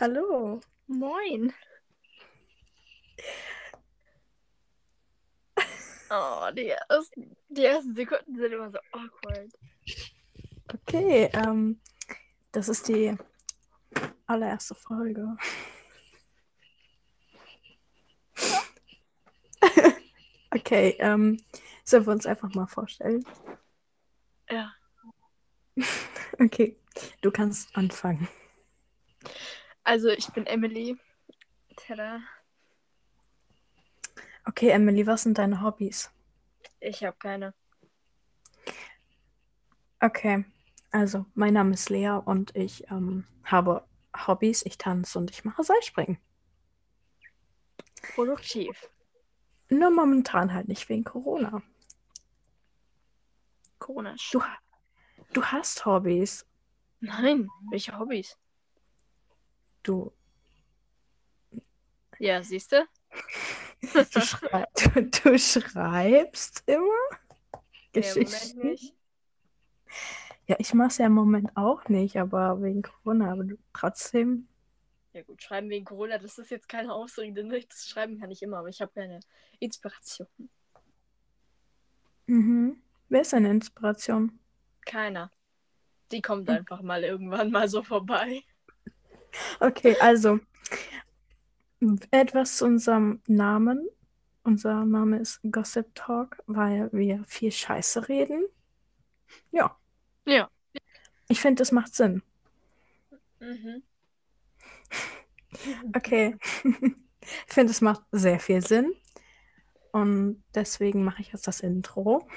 Hallo. Moin. Oh, die ersten, die ersten Sekunden sind immer so awkward. Okay, ähm, das ist die allererste Folge. okay, ähm, sollen wir uns einfach mal vorstellen? Ja. Okay, du kannst anfangen. Also, ich bin Emily. Tada. Okay, Emily, was sind deine Hobbys? Ich habe keine. Okay, also mein Name ist Lea und ich ähm, habe Hobbys. Ich tanze und ich mache Seilspringen. Produktiv. Nur momentan halt nicht wegen Corona. Corona. Du, du hast Hobbys. Nein, welche Hobbys? Du, Ja, siehst du? du, schrei du, du schreibst immer Ja, Geschichten. nicht. Ja, ich mache es ja im Moment auch nicht, aber wegen Corona. Aber du, trotzdem. Ja gut, schreiben wegen Corona, das ist jetzt keine Ausrede. ne? Das schreiben kann ich immer, aber ich habe keine Inspiration. Mhm. Wer ist deine Inspiration? Keiner. Die kommt Hm. einfach mal irgendwann mal so vorbei. Okay, also etwas zu unserem Namen. Unser Name ist Gossip Talk, weil wir viel Scheiße reden. Ja, Ja. ich finde, das macht Sinn. Mhm. Okay. Ich finde, es macht sehr viel Sinn. Und deswegen mache ich jetzt das Intro.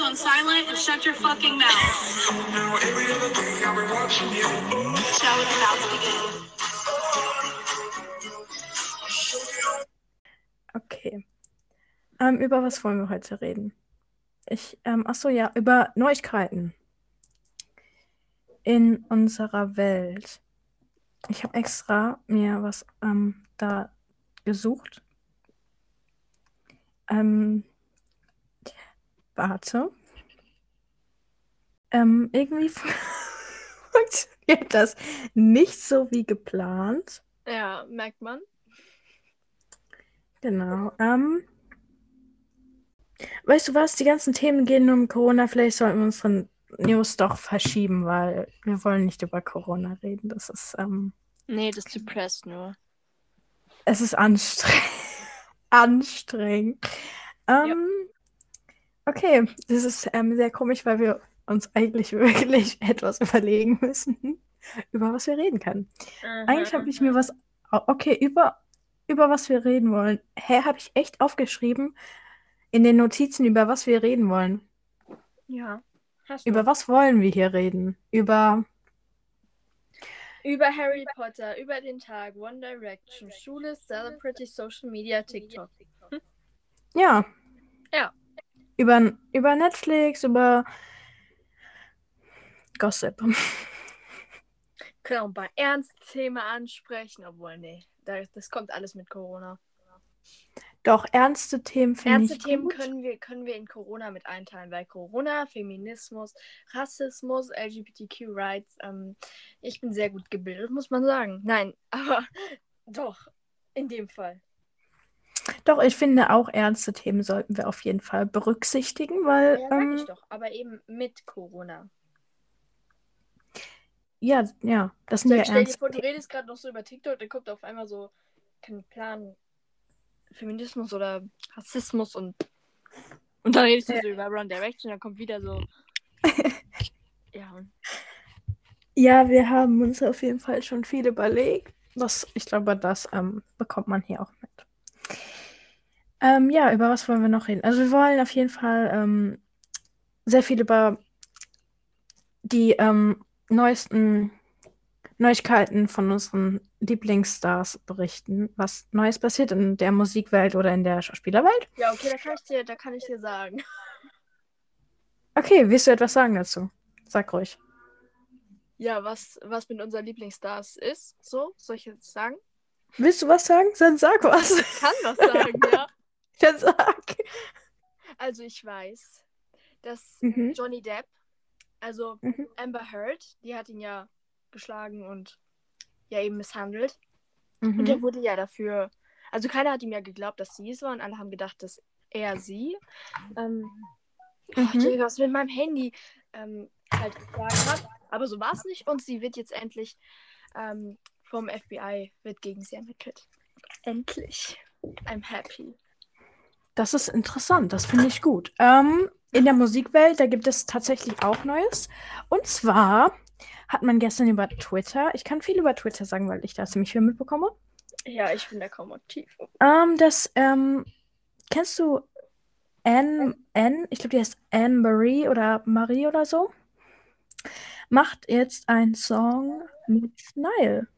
On silent and shut your fucking mouth. Is about to begin. Okay. Ähm, über was wollen wir heute reden? Ich, ähm, ach so, ja, über Neuigkeiten in unserer Welt. Ich habe extra mir was ähm, da gesucht. Ähm, warte. Ähm, irgendwie funktioniert das nicht so wie geplant. Ja, merkt man. Genau. Ähm, weißt du was? Die ganzen Themen gehen nur um Corona. Vielleicht sollten wir unsere News doch verschieben, weil wir wollen nicht über Corona reden. Das ist, ähm, Nee, das depressed nur. es ist anstrengend. anstrengend. Ähm, Okay, das ist ähm, sehr komisch, weil wir uns eigentlich wirklich etwas überlegen müssen, über was wir reden können. Eigentlich habe ich mir was. Okay, über, über was wir reden wollen. Hä, habe ich echt aufgeschrieben in den Notizen, über was wir reden wollen. Ja. Über was wollen wir hier reden? Über. Über Harry Potter, über den Tag, One Direction, Schule, Celebrity, Social Media, TikTok. Ja. Ja. Über, über Netflix, über Gossip. Können auch ein paar ernste Themen ansprechen, obwohl, nee, das, kommt alles mit Corona. Doch, ernste Themen finde Ernste ich Themen gut. können wir, können wir in Corona mit einteilen, weil Corona, Feminismus, Rassismus, LGBTQ-Rights, ähm, ich bin sehr gut gebildet, muss man sagen. Nein, aber doch, in dem Fall. Doch, ich finde auch ernste Themen sollten wir auf jeden Fall berücksichtigen, weil Ja, sag ähm, ich doch, aber eben mit Corona. ja, ja, das sind ja stell dir ernste vor, du Themen. redest gerade noch so über TikTok, dann kommt auf einmal so, kein Plan, Feminismus oder Rassismus und und dann redest du Ja. so über Run Direction, dann kommt wieder so. ja, Ja, wir haben uns auf jeden Fall schon viel überlegt. Das, ich glaube, das ähm, bekommt man hier auch mit. Ähm, ja, über was wollen wir noch reden? Also wir wollen auf jeden Fall ähm, sehr viel über die ähm, neuesten Neuigkeiten von unseren Lieblingsstars berichten, was Neues passiert in der Musikwelt oder in der Schauspielerwelt. ja, okay, da kann ich dir, da kann ich dir sagen. Okay, willst du etwas sagen dazu? Sag ruhig. Ja, was, was mit unseren Lieblingsstars ist, so, soll ich jetzt sagen? Willst du was sagen? Dann sag was. Ich kann was sagen, ja. Dann sag. Also ich weiß, dass Mhm. Johnny Depp, also Mhm. Amber Heard, die hat ihn ja geschlagen und ja eben misshandelt. Und der Mhm. wurde ja dafür. Also keiner hat ihm ja geglaubt, dass sie es war und alle haben gedacht, dass er sie. Ähm, oh, Mhm. Digga, was mit meinem Handy ähm, halt geschlagen hat. Aber so war es nicht und sie wird jetzt endlich ähm, vom FBI wird gegen sie ermittelt. Endlich. I'm happy. Das ist interessant, das finde ich gut. Ähm, in der Musikwelt, da gibt es tatsächlich auch Neues. Und zwar hat man gestern über Twitter, ich kann viel über Twitter sagen, weil ich da ziemlich viel mitbekomme, Ja, ich bin da kaum aktiv. ähm, dass, ähm, kennst du Anne, Anne, ich glaube, die heißt Anne Marie oder Marie oder so, macht jetzt einen Song mit Nile.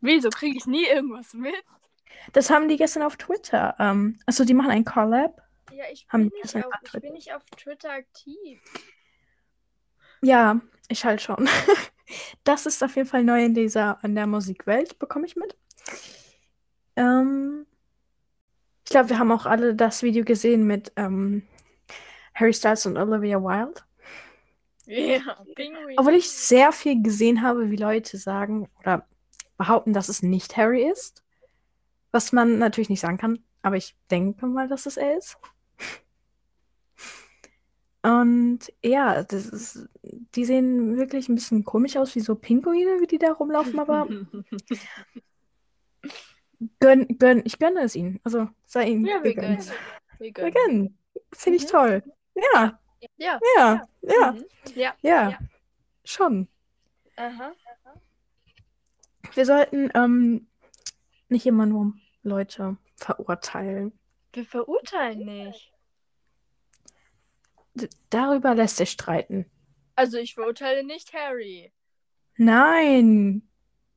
Wieso kriege ich nie irgendwas mit? Das haben die gestern auf Twitter. Ähm, also die machen ein Collab. Ja, ich bin, nicht auf, ich bin nicht auf Twitter aktiv. Ja, ich halt schon. Das ist auf jeden Fall neu in dieser, in der Musikwelt, bekomme ich mit. Ähm, ich glaube, wir haben auch alle das Video gesehen mit ähm, Harry Styles und Olivia Wilde. Ja, Pinguin. Obwohl ich sehr viel gesehen habe, wie Leute sagen oder behaupten, dass es nicht Harry ist. Was man natürlich nicht sagen kann, aber ich denke mal, dass es er ist. Und ja, das ist, die sehen wirklich ein bisschen komisch aus, wie so Pinguine, wie die da rumlaufen, aber gönn, gönn, ich gönne es ihnen. Also sei ihnen ja, wir gönnen. Wir gönnen. Finde ich Mhm. toll. Ja, Ja. ja, ja, Mhm. Ja. ja, Ja. schon. Aha. Wir sollten ähm, nicht immer nur Leute verurteilen. Wir verurteilen nicht. D darüber lässt sich streiten. Also ich verurteile nicht Harry. Nein,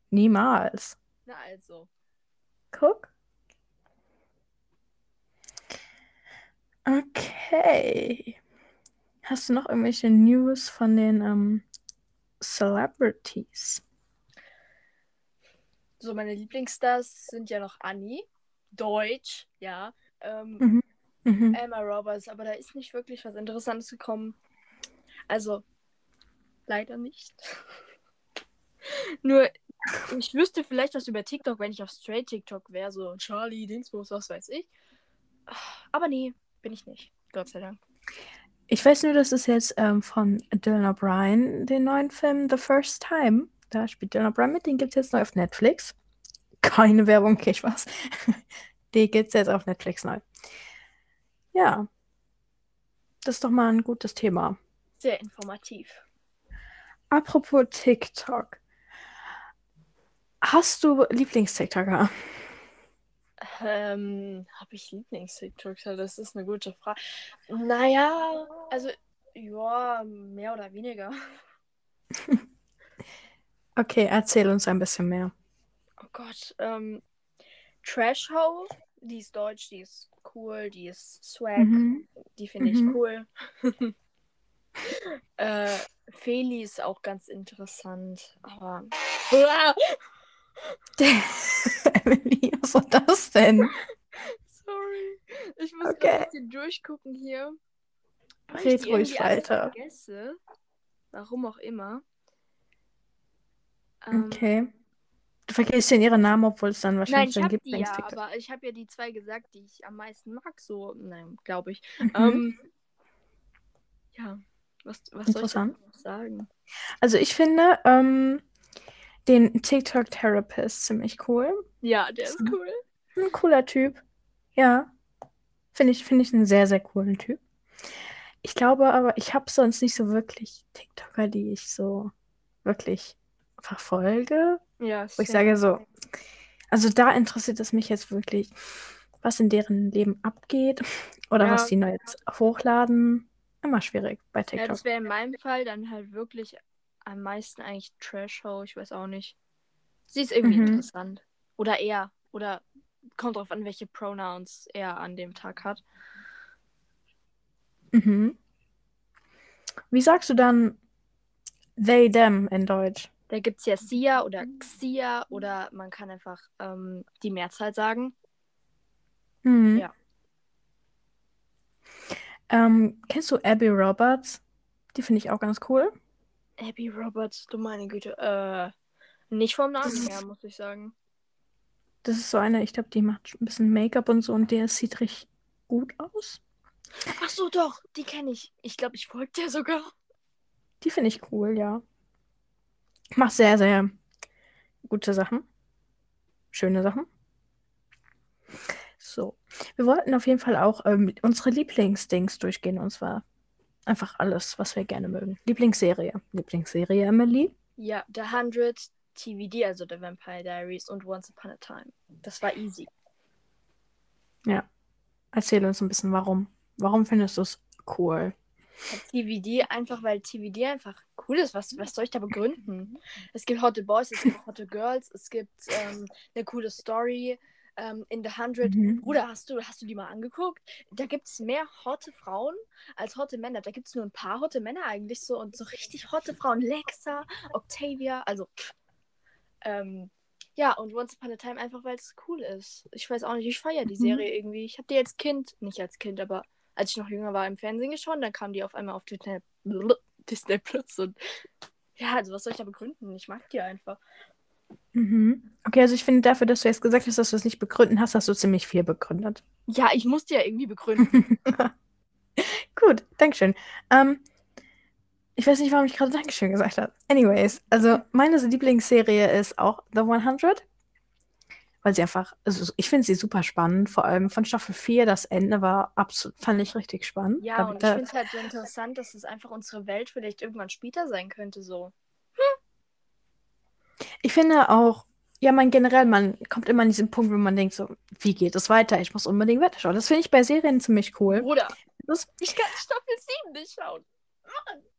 niemals. Na also. Guck. Okay. Hast du noch irgendwelche News von den ähm, Celebrities? So, meine Lieblingsstars sind ja noch Annie. Deutsch, ja. Ähm, Mhm. Mhm. Emma Roberts, aber da ist nicht wirklich was Interessantes gekommen. Also, leider nicht. Nur, ich wüsste vielleicht was über TikTok, wenn ich auf Straight TikTok wäre, so Charlie, Dingsbus, was weiß ich. Aber nee, bin ich nicht. Gott sei Dank. Ich weiß nur, dass es jetzt ähm, von Dylan O'Brien, den neuen Film The First Time, da spielt Dylan O'Brien mit, den gibt es jetzt neu auf Netflix. Keine Werbung, okay, Spaß. Die gibt es jetzt auf Netflix neu. Ja, das ist doch mal ein gutes Thema. Sehr informativ. Apropos TikTok. Hast du Lieblings-TikToker? Ähm, habe ich Lieblings-TikToks? Ja, Das ist eine gute Frage. Naja, also, ja, mehr oder weniger. Okay, erzähl uns ein bisschen mehr. Oh Gott, ähm, Trash Ho, die ist deutsch, die ist cool, die ist swag, Mhm. die finde Mhm. ich cool. äh, Feli ist auch ganz interessant, aber. Emily, was war das denn? Sorry. Ich muss Okay. ein bisschen durchgucken hier. Red ruhig weiter. Vergesse. Warum auch immer. Ähm, Okay. Du vergisst ja ihren Namen, obwohl es dann Nein, wahrscheinlich ich dein habe die ja, Lieblings-TikTok aber ich habe ja die zwei gesagt, die ich am meisten mag, so, nein, glaube ich. Mhm. Ähm, ja, was, was soll ich noch sagen? Also ich finde ähm, den TikTok-Therapist ziemlich cool. Ja, der ist cool. Ein cooler Typ. Ja. Finde ich, finde ich einen sehr, sehr coolen Typ. Ich glaube aber, ich habe sonst nicht so wirklich TikToker, die ich so wirklich verfolge. Ja, Wo ich sage so, also da interessiert es mich jetzt wirklich, was in deren Leben abgeht oder Ja. was die neu jetzt hochladen. Immer schwierig bei Ja, TikTok. das wäre in meinem Fall dann halt wirklich am meisten eigentlich Trash-Show, ich weiß auch nicht. Sie ist irgendwie Mhm. interessant. Oder er. Oder kommt drauf an, welche Pronouns er an dem Tag hat. Mhm. Wie sagst du dann they, them in Deutsch? Da gibt es ja Sia oder Xia oder man kann einfach ähm, die Mehrzahl sagen. Mhm. Ja. Ähm, kennst du Abby Roberts? Die finde ich auch ganz cool. Abby Roberts, du meine Güte. Äh, nicht vom Namen her, muss ich sagen. Das ist so eine, ich glaube, die macht ein bisschen Make-up und so und der sieht richtig gut aus. Ach so, doch, die kenne ich. Ich glaube, ich folge der sogar. Die finde ich cool, ja. Macht sehr, sehr gute Sachen. Schöne Sachen. So. Wir wollten auf jeden Fall auch ähm, unsere Lieblingsdings durchgehen. Und zwar einfach alles, was wir gerne mögen. Lieblingsserie. Lieblingsserie, Emily. Ja, The 100 TVD, also The Vampire Diaries und Once Upon a Time. Das war easy. Ja. Erzähl uns ein bisschen, warum. Warum findest du es cool? TVD einfach, weil TVD einfach cool ist. Was, was soll ich da begründen? Es gibt Hotte Boys, es gibt Hotte Girls, es gibt ähm, eine coole Story. Ähm, in The 100, Mhm. Bruder, hast du, hast du die mal angeguckt? Da gibt es mehr hotte Frauen als hotte Männer. Da gibt es nur ein paar hotte Männer eigentlich so und so richtig hotte Frauen. Lexa, Octavia, also ähm, ja, und Once Upon a Time einfach, weil es cool ist. Ich weiß auch nicht, ich feiere die Mhm. Serie irgendwie. Ich habe die als Kind, nicht als Kind, aber als ich noch jünger war, im Fernsehen geschaut, dann kam die auf einmal auf Disney, Disney Plus und ja, also was soll ich da begründen? Ich mag die einfach. Mhm. Okay, also ich finde dafür, dass du jetzt gesagt hast, dass du es nicht begründen hast, hast du ziemlich viel begründet. Ja, ich muss die ja irgendwie begründen. Gut, Dankeschön. Ähm, ich weiß nicht, warum ich gerade Dankeschön gesagt habe. Anyways, also meine Lieblingsserie ist auch The 100. Weil sie einfach, also ich finde sie super spannend. Vor allem von Staffel 4, das Ende war absolut, fand ich richtig spannend. Ja, Da- und ich finde es halt so interessant, dass es einfach unsere Welt vielleicht irgendwann später sein könnte, so. Ich finde auch, ja, man generell, man kommt immer an diesen Punkt, wo man denkt so, wie geht es weiter? Ich muss unbedingt weiterschauen. Das finde ich bei Serien ziemlich cool. Bruder, Das, ich kann Staffel 7 nicht schauen.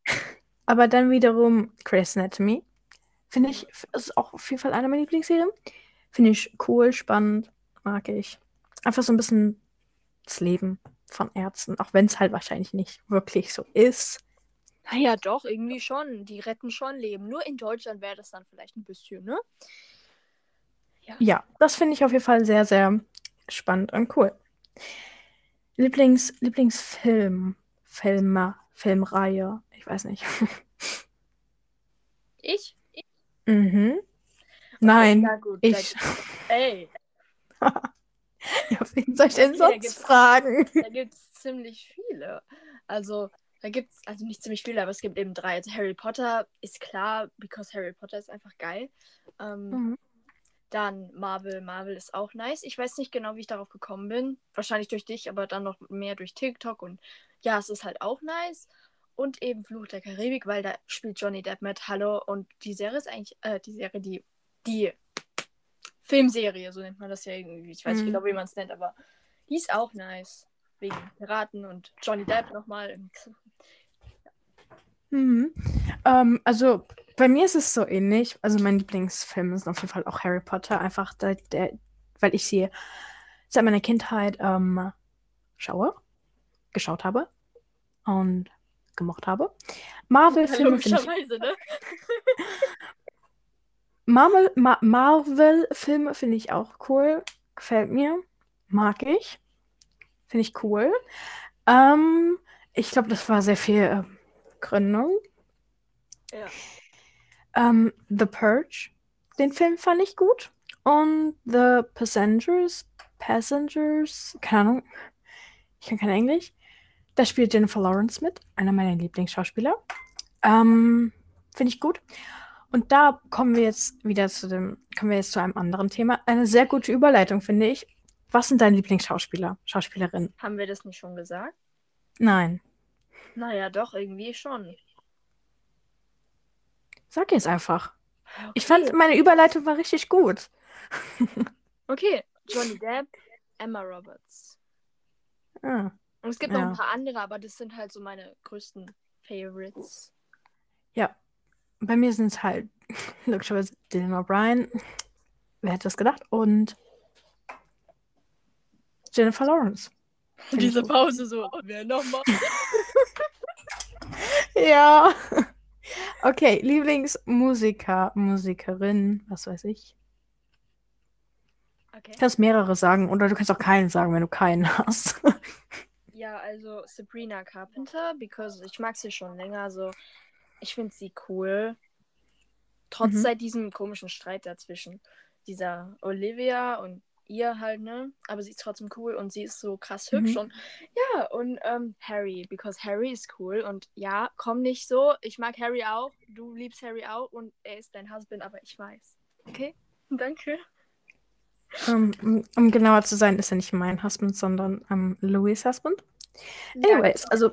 aber dann wiederum Grey's Anatomy. Finde ich, ist auch auf jeden Fall eine meiner Lieblingsserien. Finde ich cool, spannend, mag ich. Einfach so ein bisschen das Leben von Ärzten, auch wenn es halt wahrscheinlich nicht wirklich so ist. Naja, doch, irgendwie schon. Die retten schon Leben. Nur in Deutschland wäre das dann vielleicht ein bisschen, ne? Ja, das finde ich auf jeden Fall sehr, sehr spannend und cool. Lieblings, Lieblingsfilm, Filme, Filmreihe, ich weiß nicht. Ich? mhm. Nein, Ja, gut. ich. Da, ey, Ja, wen soll ich denn Okay, da sonst gibt's- fragen? da gibt es ziemlich viele. Also, da gibt es, also nicht ziemlich viele, aber es gibt eben drei. Also Harry Potter ist klar, because Harry Potter ist einfach geil. Ähm, Mhm. Dann Marvel. Marvel ist auch nice. Ich weiß nicht genau, wie ich darauf gekommen bin. Wahrscheinlich durch dich, aber dann noch mehr durch TikTok. Und ja, es ist halt auch nice. Und eben Fluch der Karibik, weil da spielt Johnny Depp mit. Hallo. Und die Serie ist eigentlich, äh, die Serie, die, die Filmserie, so nennt man das ja irgendwie. Ich weiß nicht Mhm. genau, wie man es nennt, aber die ist auch nice. Wegen Piraten und Johnny Depp nochmal. Mhm. Ähm, also bei mir ist es so ähnlich. Also mein Lieblingsfilm ist auf jeden Fall auch Harry Potter. Einfach, der, der, weil ich sie seit meiner Kindheit ähm, schaue, geschaut habe und gemocht habe. Marvel-Filme finde ich ne? Marvel, Ma Marvel-Filme finde ich auch cool. Gefällt mir. Mag ich. Finde ich cool. Ähm, ich glaube, das war sehr viel ähm, Gründung. Ja. Ähm, The Purge. Den Film fand ich gut. Und The Passengers. Passengers. Keine Ahnung. Ich kann kein Englisch. Da spielt Jennifer Lawrence mit. Einer meiner Lieblingsschauspieler. Ähm, finde ich gut. Und da kommen wir jetzt wieder zu dem, kommen wir jetzt zu einem anderen Thema. Eine sehr gute Überleitung, finde ich. Was sind deine Lieblingsschauspieler, Schauspielerinnen? Haben wir das nicht schon gesagt? Nein. Naja, doch, irgendwie schon. Sag jetzt einfach. Okay. Ich fand, meine Überleitung war richtig gut. Okay, Johnny Depp, Emma Roberts. Ah. Und es gibt noch Ja. ein paar andere, aber das sind halt so meine größten Favorites. Bei mir sind es halt logischerweise Dylan O'Brien. Wer hätte das gedacht? Und Jennifer Lawrence. Ich Diese. Pause so, wer nochmal? Ja. Okay, Lieblingsmusiker, Musikerin, was weiß ich. Okay. Du kannst mehrere sagen oder du kannst auch keinen sagen, wenn du keinen hast. Ja, also Sabrina Carpenter, because ich mag sie schon länger, so. Ich finde sie cool. Trotz Mhm. seit diesem komischen Streit dazwischen. Dieser Olivia und ihr halt, ne? Aber sie ist trotzdem cool und sie ist so krass hübsch Mhm. und ja, und ähm, Harry, because Harry ist cool und ja, komm nicht so. Ich mag Harry auch, du liebst Harry auch und er ist dein Husband, aber ich weiß. Okay? Danke. Um, um genauer zu sein, ist er nicht mein Husband, sondern ähm, Louis' Husband. Anyways, also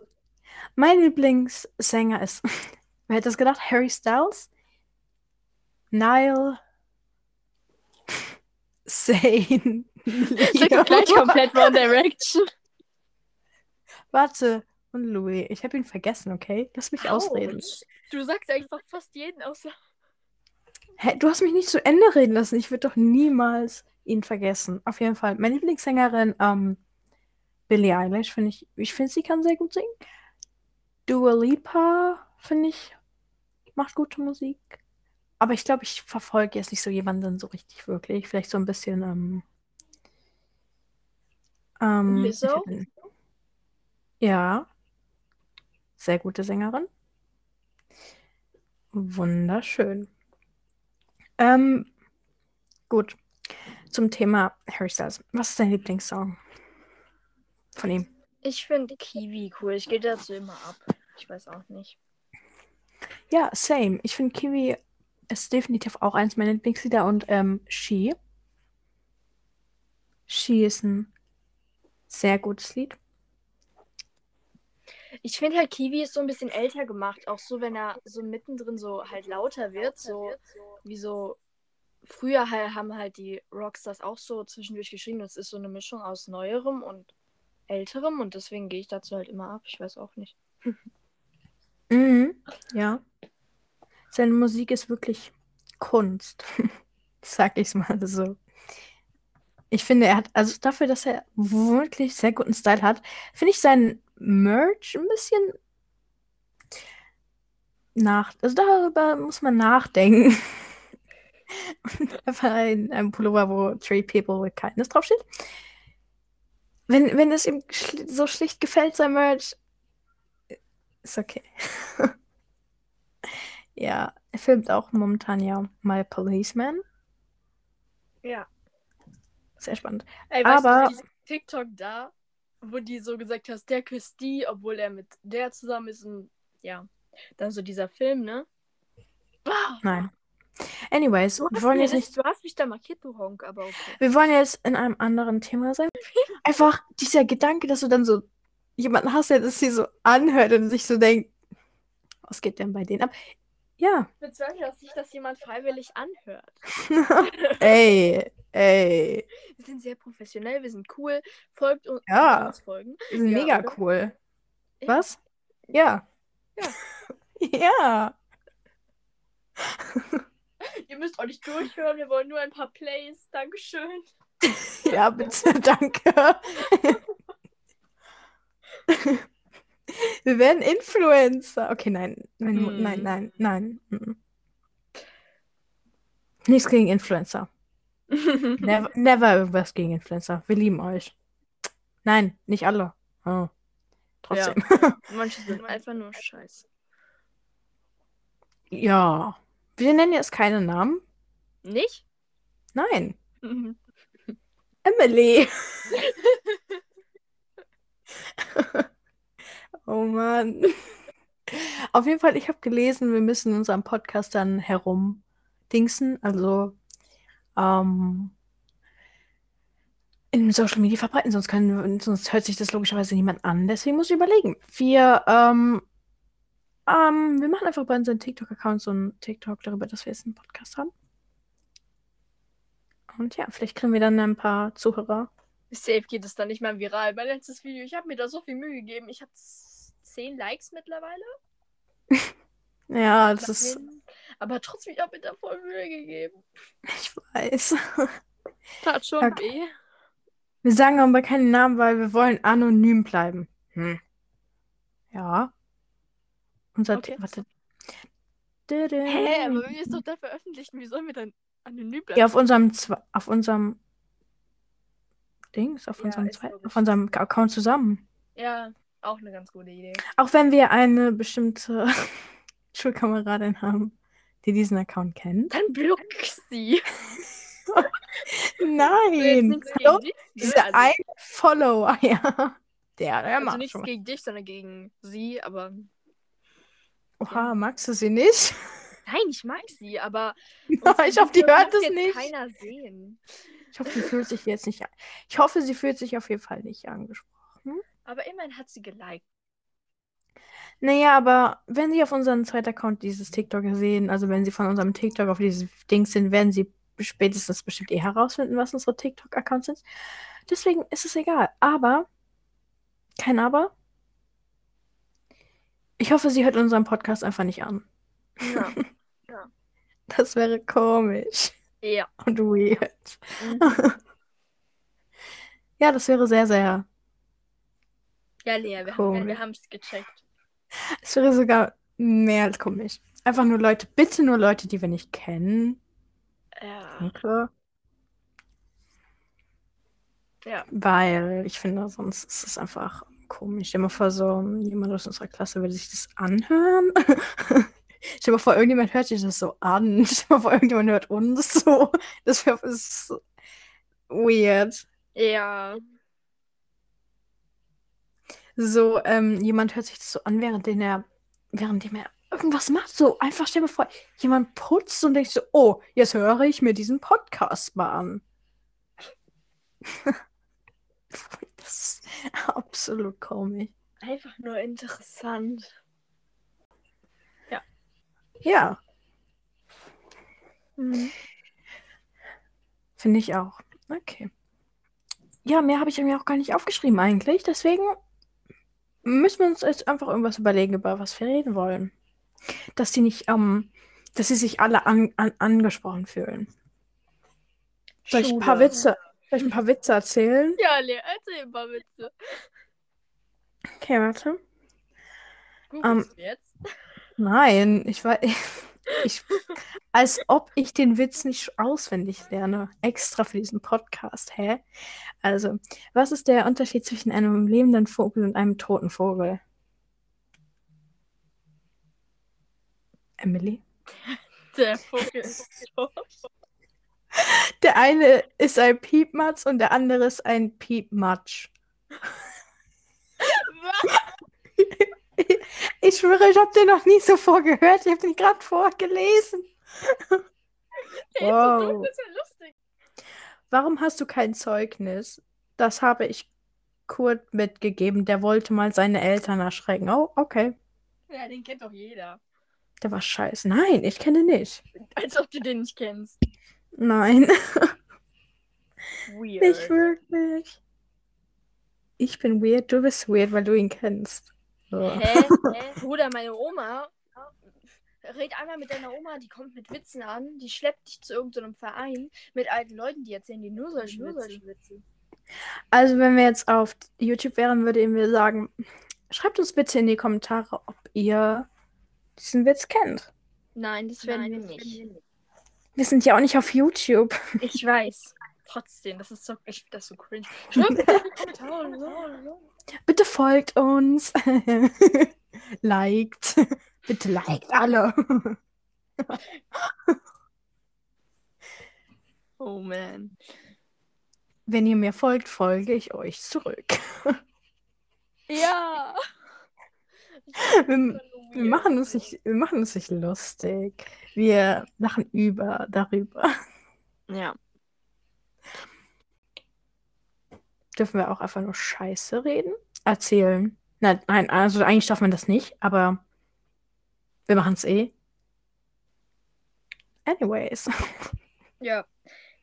mein Lieblingssänger ist, wer hätte das gedacht? Harry Styles, Nile, Zane, Ich Leo. gleich komplett One Direction. Warte, und Louis. Ich habe ihn vergessen, okay? Lass mich ausreden. Autsch. Du sagst einfach fast jeden außer. Hä, du hast mich nicht zu Ende reden lassen. Ich würde doch niemals ihn vergessen. Auf jeden Fall. Meine Lieblingssängerin, ähm, Billie Eilish, finde ich. Ich finde, sie kann sehr gut singen. Dua Lipa, finde ich, macht gute Musik. Aber ich glaube, ich verfolge jetzt nicht so jemanden so richtig wirklich. Vielleicht so ein bisschen, ähm, ähm, Lizzo? Ja. Sehr gute Sängerin. Wunderschön. Ähm, gut. Zum Thema Harry Styles. Was ist dein Lieblingssong von ihm? Ich finde Kiwi cool. Ich gehe dazu immer ab. Ich weiß auch nicht. Ja, same. Ich finde Kiwi ist definitiv auch eins meiner Lieblingslieder und ähm, She. She ist ein sehr gutes Lied. Ich finde halt Kiwi ist so ein bisschen älter gemacht. Auch so, wenn er so mittendrin so halt lauter wird. So wie so. Früher halt, haben halt die Rockstars auch so zwischendurch geschrieben. Das ist so eine Mischung aus Neuerem und Älterem. Und deswegen gehe ich dazu halt immer ab. Ich weiß auch nicht. Mhm, ja. Seine Musik ist wirklich Kunst. Sag ich's mal so. Ich finde, er hat, also dafür, dass er wirklich sehr guten Style hat, finde ich seinen Merch ein bisschen nach, also darüber muss man nachdenken. Einfach ein, ein Pullover, wo Three People with Kindness draufsteht. Wenn, wenn es ihm schl so schlicht gefällt, sein Merch, ist okay. Ja, er filmt auch momentan ja My Policeman. Ja. Sehr spannend. Ey, weißt Aber- du, dieses TikTok da, wo die so gesagt hast, der küsst die, obwohl er mit der zusammen ist und ja. Dann so dieser Film, ne? Ah, Nein. Anyways, Du wir wollen jetzt nicht, du hast mich da markiert, du Honk, aber okay. wir wollen jetzt in einem anderen Thema sein. Einfach dieser Gedanke, dass du dann so jemanden hast, der das hier so anhört und sich so denkt, was geht denn bei denen ab? Ja. Ich bezweifle, dass sich das jemand freiwillig anhört. ey, ey. Wir sind sehr professionell, wir sind cool. Folgt uns, Ja. uns folgen. Wir sind Ja, mega oder? cool. Ja. Was? Ja. Ja. ja. Ihr müsst auch nicht durchhören, wir wollen nur ein paar Plays. Dankeschön. Ja, bitte, danke. Wir werden Influencer. Okay, nein. Nein, Hm. nein, nein, nein. mhm. Nichts gegen Influencer. Never, never irgendwas gegen Influencer. Wir lieben euch. Nein, nicht alle. Oh. Trotzdem. Manche sind einfach nur scheiße. Ja. Wir nennen jetzt keine Namen. Nicht? Nein. Emily. oh Mann. Auf jeden Fall, ich habe gelesen, wir müssen unseren Podcast dann herumdingsen, also ähm, in Social Media verbreiten, sonst, können, sonst hört sich das logischerweise niemand an. Deswegen muss ich überlegen. Wir, ähm, ähm, wir machen einfach bei unseren TikTok-Accounts so einen TikTok darüber, dass wir jetzt einen Podcast haben. Und ja, vielleicht kriegen wir dann ein paar Zuhörer. Safe geht es dann nicht mehr viral. Mein letztes Video, ich habe mir da so viel Mühe gegeben. Ich habe 10 Likes mittlerweile. Ja, das ist. Aber trotzdem, ich habe mir da voll Mühe gegeben. ich weiß. Tat schon Okay. weh. Wir sagen aber keinen Namen, weil wir wollen anonym bleiben. Hm. Ja. Unser Okay. Warte. Hä, aber wenn wir es doch da veröffentlichen, wie sollen wir dann anonym bleiben? Ja, auf unserem auf unserem Dings, auf Ja, unserem ist Zwe- logisch. auf unserem Account zusammen. Ja, auch eine ganz gute Idee. Auch wenn wir eine bestimmte Schulkameradin haben, die diesen Account kennt. Dann block sie. Nein! Hallo? dich. Dieser Also- ein Follower, ja. Der, der Also macht nichts schon. gegen dich, sondern gegen sie, aber. Oha, magst du sie nicht? Nein, ich mag sie, aber. ich unsere hoffe, die hört es nicht. keiner sehen. Ich hoffe, sie fühlt sich jetzt nicht. Ich hoffe, sie fühlt sich auf jeden Fall nicht angesprochen. Aber immerhin hat sie geliked. Naja, aber wenn sie auf unserem zweiten Account dieses TikTok sehen, also wenn sie von unserem TikTok auf dieses Ding sind, werden sie spätestens bestimmt eh herausfinden, was unsere TikTok-Accounts sind. Deswegen ist es egal. Aber, kein Aber. Ich hoffe, sie hört unseren Podcast einfach nicht an. Ja. Das wäre komisch ja. und weird. Mhm. Ja, das wäre sehr, sehr. Ja, Lea, wir, Komisch. haben, es gecheckt. Es wäre sogar mehr als komisch. Einfach nur Leute, bitte nur Leute, die wir nicht kennen. Ja. Danke. Ja. Weil ich finde, sonst ist es einfach komisch. Mal vor, so jemand aus unserer Klasse würde sich das anhören. Stell dir mal vor, irgendjemand hört sich das so an. Stell dir mal vor, irgendjemand hört uns so. Das wäre ist so weird. Ja. So, ähm, jemand hört sich das so an, währenddem er, währenddem er irgendwas macht. So, einfach stell dir mal vor, jemand putzt und denkt so, oh, jetzt höre ich mir diesen Podcast mal an. Das ist absolut komisch. Einfach nur interessant. Ja, Mhm. finde ich auch. Okay. Ja, mehr habe ich mir auch gar nicht aufgeschrieben eigentlich. Deswegen müssen wir uns jetzt einfach irgendwas überlegen, über was wir reden wollen. Dass die nicht, ähm, dass sie sich alle an, an, angesprochen fühlen. Soll ich ein paar. Witze, soll ich ein paar Witze erzählen? Ja, Lea, erzähl ein paar Witze. Okay, warte. Googlest du jetzt? Nein, ich weiß. Ich, als ob ich den Witz nicht auswendig lerne. Extra für diesen Podcast, hä? Also, was ist der Unterschied zwischen einem lebenden Vogel und einem toten Vogel? Emily? Der Vogel ist tot. Der eine ist ein Piepmatz und der andere ist ein Piepmatsch. Was? Ich schwöre, ich habe den noch nie so vorgehört. Ich habe den gerade vorgelesen. So Wow. das ist ja lustig. Warum hast du kein Zeugnis? Das habe ich Kurt mitgegeben. Der wollte mal seine Eltern erschrecken. Oh, okay. Ja, den kennt doch jeder. Der war scheiße. Nein, ich kenne nicht. Als ob du den nicht kennst. Nein, Weird. nicht wirklich. Ich bin weird, du bist weird, weil du ihn kennst. Hä? Hä? Bruder, meine Oma. Red einmal mit deiner Oma, die kommt mit Witzen an, die schleppt dich zu irgendeinem Verein mit alten Leuten, die erzählen dir nur solche Witze. Also, wenn wir jetzt auf YouTube wären, würde ich mir sagen, schreibt uns bitte in die Kommentare, ob ihr diesen Witz kennt. Nein, das werden wir nicht. Wir sind ja auch nicht auf YouTube. Ich weiß. Trotzdem, das ist so, ich find das so cringe. Schreibt. Bitte folgt uns. liked. Bitte liked alle. Oh man. Wenn ihr mir folgt, folge ich euch zurück. Ja. Wir, wir, machen uns nicht, wir machen uns nicht lustig. Wir lachen über darüber. Ja. Dürfen wir auch einfach nur Scheiße reden? Erzählen. Nein, nein, also eigentlich darf man das nicht, aber wir machen es eh. Anyways. Ja.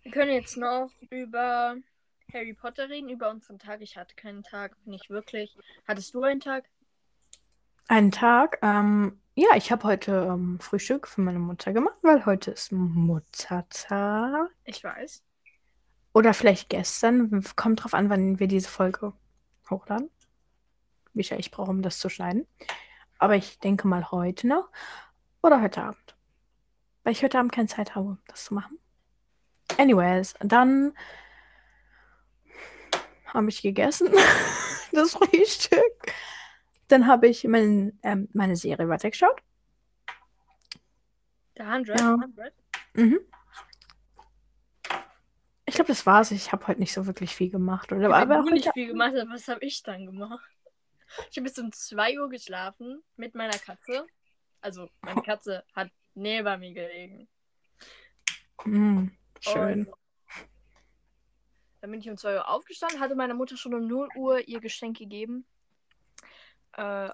Wir können jetzt noch über Harry Potter reden, über unseren Tag. Ich hatte keinen Tag, nicht wirklich. Hattest du einen Tag? Einen Tag, ähm, ja, ich habe heute ähm, Frühstück für meine Mutter gemacht, weil heute ist Muttertag. Ich weiß. Oder vielleicht gestern. Kommt drauf an, wann wir diese Folge hochladen. Wie schnell ich brauche, um das zu schneiden. Aber ich denke mal heute noch. Oder heute Abend. Weil ich heute Abend keine Zeit habe, das zu machen. Anyways, dann habe ich gegessen. das Frühstück. Dann habe ich mein, ähm, meine Serie weitergeschaut. Der 100? Ja. 100? Mhm. Ich glaube, das war's. Ich habe heute nicht so wirklich viel gemacht. Oder? Aber du nicht viel gemacht hast, was habe ich dann gemacht? Ich habe bis um 2 Uhr geschlafen mit meiner Katze. Also, meine Katze hat neben mir gelegen. Hm, schön. Und dann bin ich um 2 Uhr aufgestanden, hatte meiner Mutter schon um 0 Uhr ihr Geschenk gegeben. Äh,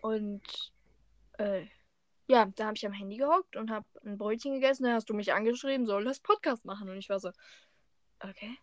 und äh, ja, da habe ich am Handy gehockt und habe ein Brötchen gegessen. Da hast du mich angeschrieben, soll das Podcast machen. Und ich war so, okay.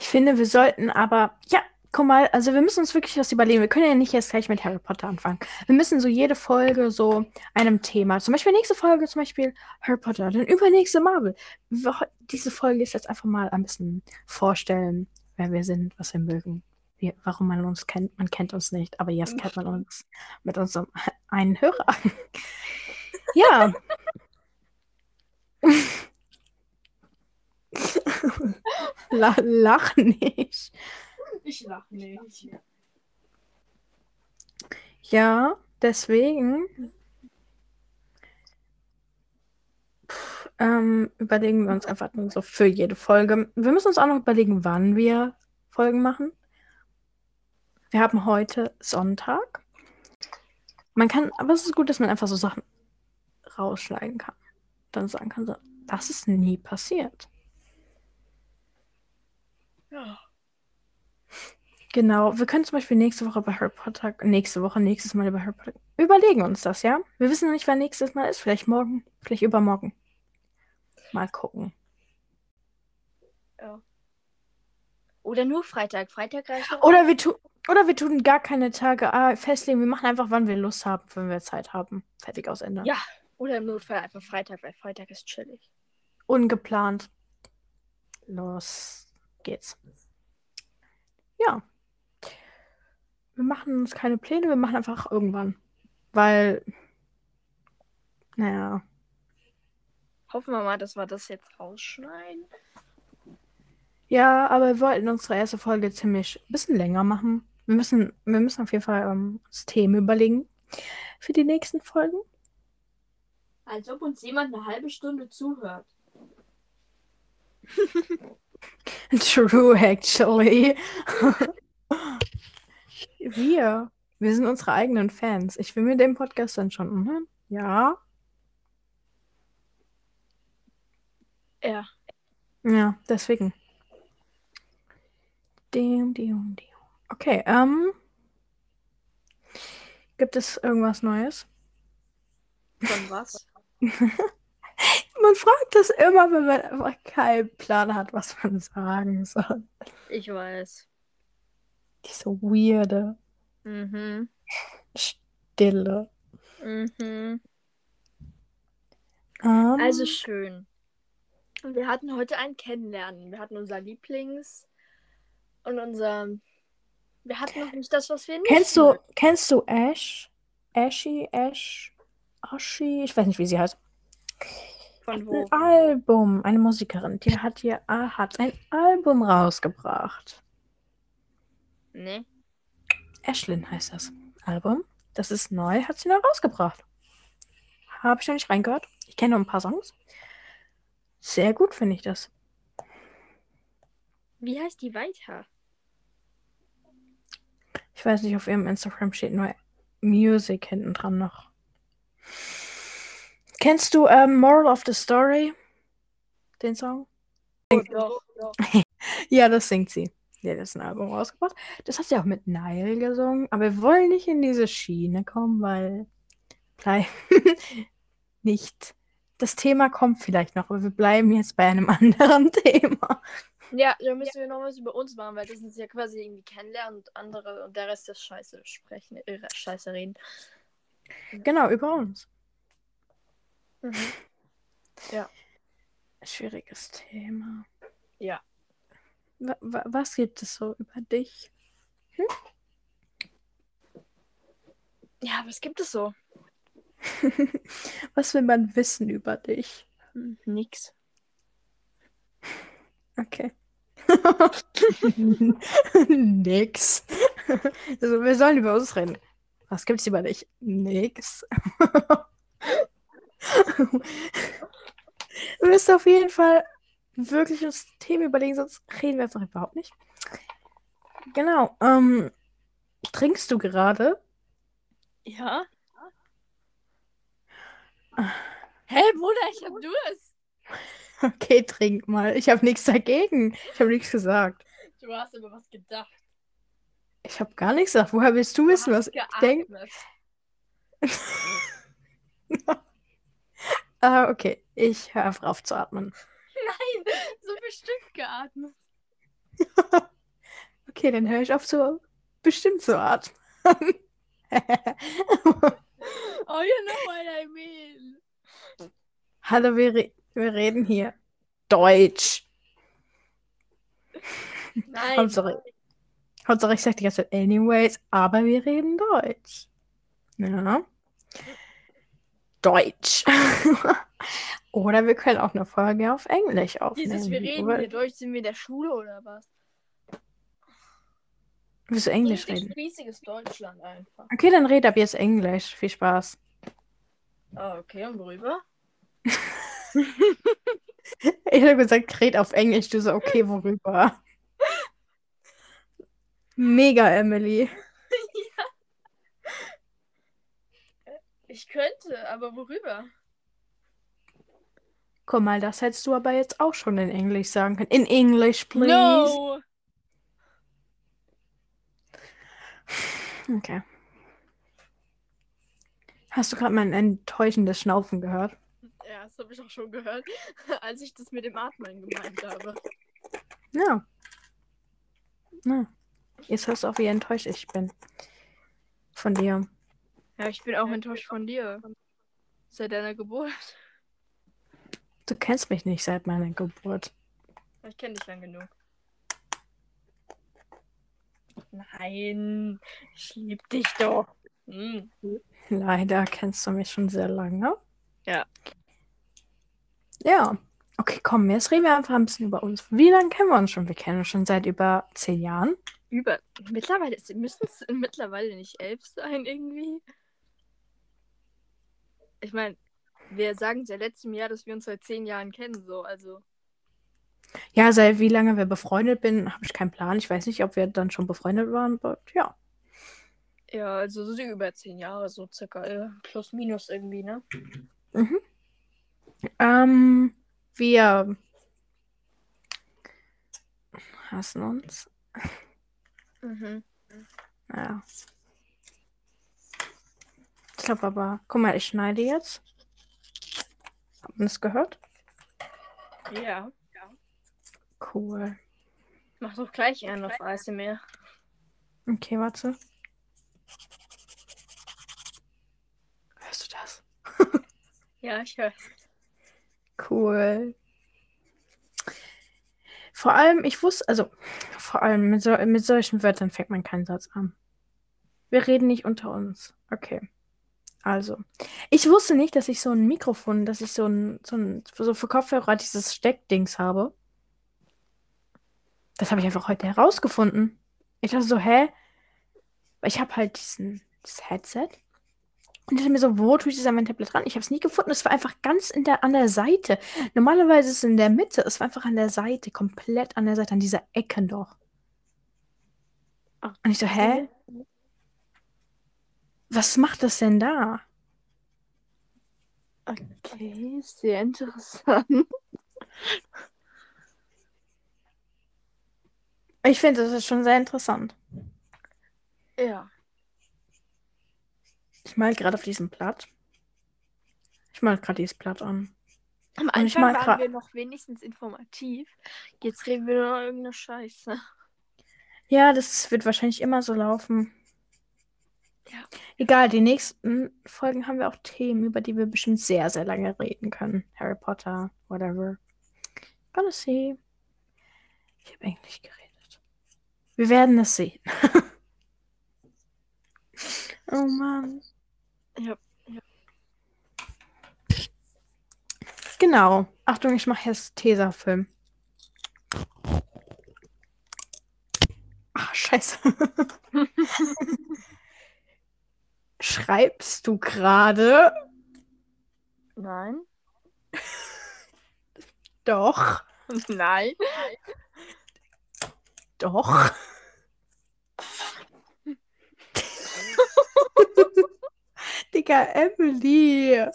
Ich finde, wir sollten aber, ja, guck mal, also wir müssen uns wirklich was überlegen. Wir können ja nicht jetzt gleich mit Harry Potter anfangen. Wir müssen so jede Folge so einem Thema, zum Beispiel nächste Folge zum Beispiel Harry Potter, dann übernächste Marvel. Wir- Diese Folge ist jetzt einfach mal ein bisschen vorstellen, wer wir sind, was wir mögen, wie, warum man uns kennt. Man kennt uns nicht, aber jetzt kennt man uns mit unserem einen Hörer. ja. La lach nicht. Ich lache nicht. Ja, deswegen ähm, überlegen wir uns einfach nur so für jede Folge. Wir müssen uns auch noch überlegen, wann wir Folgen machen. Wir haben heute Sonntag. Man kann, aber es ist gut, dass man einfach so Sachen rausschneiden kann. Dann sagen kann, so, das ist nie passiert. Ja. Genau, wir können zum Beispiel nächste Woche über Harry Potter, nächste Woche, nächstes Mal über Harry Potter. Überlegen uns das, ja? Wir wissen noch nicht, wann nächstes Mal ist. Vielleicht morgen, vielleicht übermorgen. Mal gucken. Oder nur Freitag. Freitag reicht. Oder wir, tu oder wir tun gar keine Tage ah, festlegen. Wir machen einfach, wann wir Lust haben, wenn wir Zeit haben. Fertig aus Ende. Ja. Oder im Notfall einfach Freitag, weil Freitag ist chillig. Ungeplant. Los geht's. Ja. Wir machen uns keine Pläne, wir machen einfach irgendwann. Weil, naja, Hoffen wir mal, dass wir das jetzt rausschneiden. Ja, aber wir wollten unsere erste Folge ziemlich ein bisschen länger machen. Wir müssen, wir müssen auf jeden Fall ähm, das Thema überlegen für die nächsten Folgen. Als ob uns jemand eine halbe Stunde zuhört. True, actually. wir, wir sind unsere eigenen Fans. Ich will mir den Podcast dann schon anhören. Ja. Ja. Ja, deswegen. Dem, dem, dem. Okay, ähm. Gibt es irgendwas Neues? Von was? Man fragt das immer, wenn man einfach keinen Plan hat, was man sagen soll. Ich weiß. Diese weirde Mhm. Stille. Mhm. Ähm, Also schön. Wir hatten heute ein Kennenlernen. Wir hatten unser Lieblings und unser. Wir hatten noch nicht das, was wir nicht. kennst du, kennst du Ash? Ashy, Ash, Ashi? Ich weiß nicht, wie sie heißt. Von wo? Ein Album, eine Musikerin, die hat hier ah, hat ein Album rausgebracht. Nee. Ashlyn heißt das Album. Das ist neu, hat sie neu rausgebracht. Habe ich noch nicht reingehört. Ich kenne nur ein paar Songs. Sehr gut finde ich das. Wie heißt die weiter? Ich weiß nicht, auf ihrem Instagram steht nur Music hinten dran noch. Kennst du ähm, Moral of the Story? Den Song? Oh, doch, doch. Ja, das singt sie. Ja, das ist ein Album rausgebracht. Das hat sie auch mit Nile gesungen. Aber wir wollen nicht in diese Schiene kommen, weil bleiben nicht. Das Thema kommt vielleicht noch, aber wir bleiben jetzt bei einem anderen Thema. Ja, da müssen wir noch was über uns machen, weil das ist ja quasi irgendwie kennenlernen und andere und der Rest ist Scheiße sprechen, äh, Scheiße reden. Genau, über uns. Mhm. Schwieriges Thema. Ja. Wa was gibt es so über dich? Ja, was gibt es so? Was will man wissen über dich? Hm, nix. Okay. Nix. Also, wir sollen über uns reden. Was gibt's über dich? Nix. Wir müssen auf jeden Fall wirklich uns Themen überlegen, sonst reden wir einfach überhaupt nicht. Genau. Ähm, trinkst du gerade? Ja? Hä, Bruder, ich hab Durst. Okay, trink mal. Ich habe nichts dagegen. Ich habe nichts gesagt. Du hast aber was gedacht. Ich habe gar nichts gesagt. Woher willst du Du wissen, was ich denke? Ah, okay. Ich höre einfach auf zu atmen. Nein, so bestimmt geatmet. Okay, dann höre ich auf zu bestimmt zu atmen. Oh, you know what I mean. Hallo, wir, re wir reden hier Deutsch. Nein. Hauptsache, Hauptsache, ich sage die ganze Zeit anyways, aber wir reden Deutsch. Ja. Deutsch. Oder wir können auch eine Folge auf Englisch aufnehmen. Jesus, wir reden Oder- hier Deutsch. Sind wir in der Schule oder was? Willst du Englisch Richtig reden? riesiges Deutschland einfach. Okay, dann red ab jetzt Englisch. Viel Spaß. Ah, okay, und worüber? Ich habe gesagt, red auf Englisch. Du so, okay, worüber? Mega, Emily. Ich könnte, aber worüber? Guck mal, das hättest du aber jetzt auch schon in Englisch sagen können. In English, please. No! Okay. Hast du gerade mein enttäuschendes Schnaufen gehört? Ja, das habe ich auch schon gehört, als ich das mit dem Atmen gemeint habe. Ja. Ja. Jetzt hörst du auch, wie enttäuscht ich bin. Von dir. Ja, ich bin auch enttäuscht von dir. Seit deiner Geburt. Du kennst mich nicht seit meiner Geburt. Ich kenne dich lang genug. Nein, ich lieb dich doch. Hm. Leider kennst du mich schon sehr lange. Ja. Ja. Okay, komm, jetzt reden wir einfach ein bisschen über uns. Wie lange kennen wir uns schon? Wir kennen uns schon seit über zehn Jahren. Über. Mittlerweile müssen es mittlerweile nicht elf sein, irgendwie. Ich meine, wir sagen seit letztem Jahr, dass wir uns seit zehn Jahren kennen, so, also. Ja, seit wie lange wir befreundet bin, habe ich keinen Plan. Ich weiß nicht, ob wir dann schon befreundet waren, aber ja. Ja, also so über zehn Jahre, so circa. äh, Plus, minus irgendwie, ne? Mhm. Ähm, wir hassen uns. Mhm. Ja. Ich glaube aber, guck mal, ich schneide jetzt. Habt ihr das gehört? Ja. Cool. Mach doch gleich einen auf ASMR. Okay, warte. Hörst du das? Ja, ich höre. Cool. Vor allem, ich wusste, also vor allem mit, so, mit solchen Wörtern fängt man keinen Satz an. Wir reden nicht unter uns. Okay. Also, ich wusste nicht, dass ich so ein Mikrofon, dass ich so ein, so ein, so für Kopfhörer dieses Steckdings habe. Das habe ich einfach heute herausgefunden. Ich dachte so, hä? Weil Ich habe halt diesen, das Headset. Und ich dachte mir so, wo tue ich das an mein Tablet ran? Ich habe es nie gefunden. Es war einfach ganz in der, an der Seite. Normalerweise ist es in der Mitte. Es war einfach an der Seite, komplett an der Seite, an dieser Ecke doch. Und ich so, hä? Was macht das denn da? Okay, sehr interessant. Ich finde, das ist schon sehr interessant. Ja. Ich mal gerade auf diesem Blatt. Ich mal gerade dieses Blatt an. Am Und ich Anfang mag waren wir noch wenigstens informativ. Jetzt reden wir nur noch irgendeine Scheiße. Ja, das wird wahrscheinlich immer so laufen. Ja. Egal, die nächsten Folgen haben wir auch Themen, über die wir bestimmt sehr, sehr lange reden können. Harry Potter, whatever. Gonna see. Ich habe Englisch geredet. Wir werden es sehen. oh Mann. Ja. Genau. Achtung, ich mache jetzt Tesafilm. Ach, scheiße. Schreibst du gerade? Nein. Doch. Nein. Doch. Digga, Emily.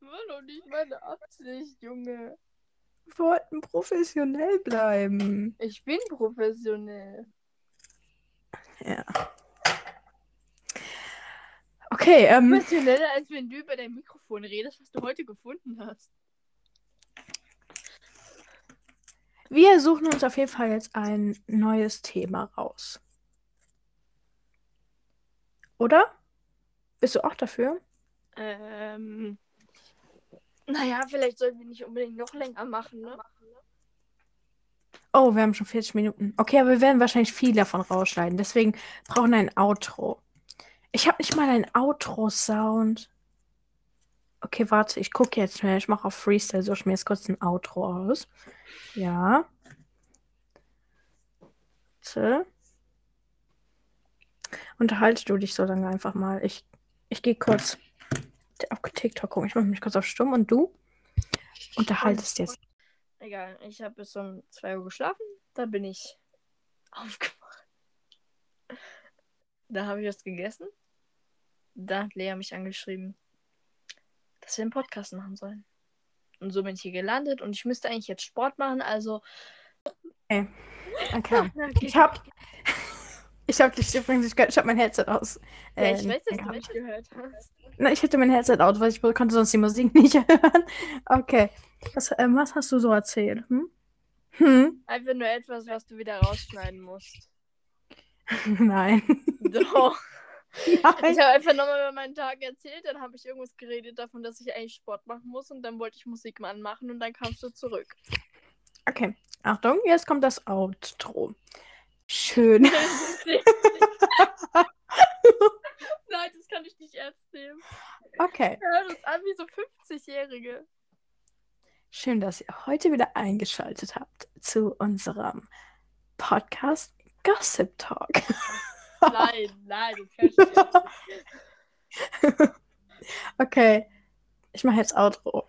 War doch nicht meine Absicht, Junge. Wir wollten professionell bleiben. Ich bin professionell. Ja. Okay, ähm, Professioneller, als wenn du über dein Mikrofon redest, was du heute gefunden hast. wir suchen uns auf jeden Fall jetzt ein neues Thema raus. Oder? Bist du auch dafür? Ähm. Naja, vielleicht sollten wir nicht unbedingt noch länger machen, ne? Oh, wir haben schon 40 Minuten. Okay, aber wir werden wahrscheinlich viel davon rausschneiden. Deswegen brauchen wir ein Outro. Ich habe nicht mal einen Outro-Sound. Okay, warte, ich gucke jetzt schnell. Ich mache auf Freestyle, suche ich mir jetzt kurz ein Outro aus. Ja. Warte. Unterhalte du dich so lange einfach mal. Ich, ich gehe kurz auf TikTok gucken. Ich mache mich kurz auf Stumm und du unterhaltest jetzt. Egal, ich habe bis um 2 Uhr geschlafen. Da bin ich aufgewacht. Da habe ich was gegessen. Da hat Lea mich angeschrieben, dass wir einen Podcast machen sollen. Und so bin ich hier gelandet und ich müsste eigentlich jetzt Sport machen, also. Okay. Okay. Ich habe ich habe dich übrigens nicht gehört. Ich habe mein Headset aus. Ja, äh, ich weiß, dass du mich gehört hast. Na, ich hatte mein Headset aus, weil ich konnte sonst die Musik nicht hören. Okay. Was, ähm, was hast du so erzählt? Hm? Hm? Einfach nur etwas, was du wieder rausschneiden musst. Nein. Doch. Ich Nein. habe einfach nochmal über meinen Tag erzählt, dann habe ich irgendwas geredet davon, dass ich eigentlich Sport machen muss und dann wollte ich Musik mal anmachen und dann kamst du zurück. Okay. Achtung, jetzt kommt das Outro. Schön. Nein, das kann ich nicht ernst nehmen. Okay. Wir hören uns an wie so 50-Jährige. Schön, dass ihr heute wieder eingeschaltet habt zu unserem Podcast Gossip Talk. Nein, nein, nehmen. Okay. Ich mache jetzt Outro.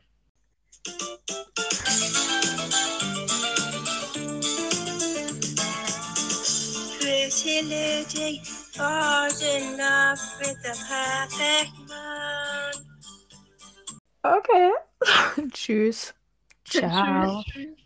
Pretty lady, falls in love with the perfect man. Okay. Tschüss. Ciao. Tschüss.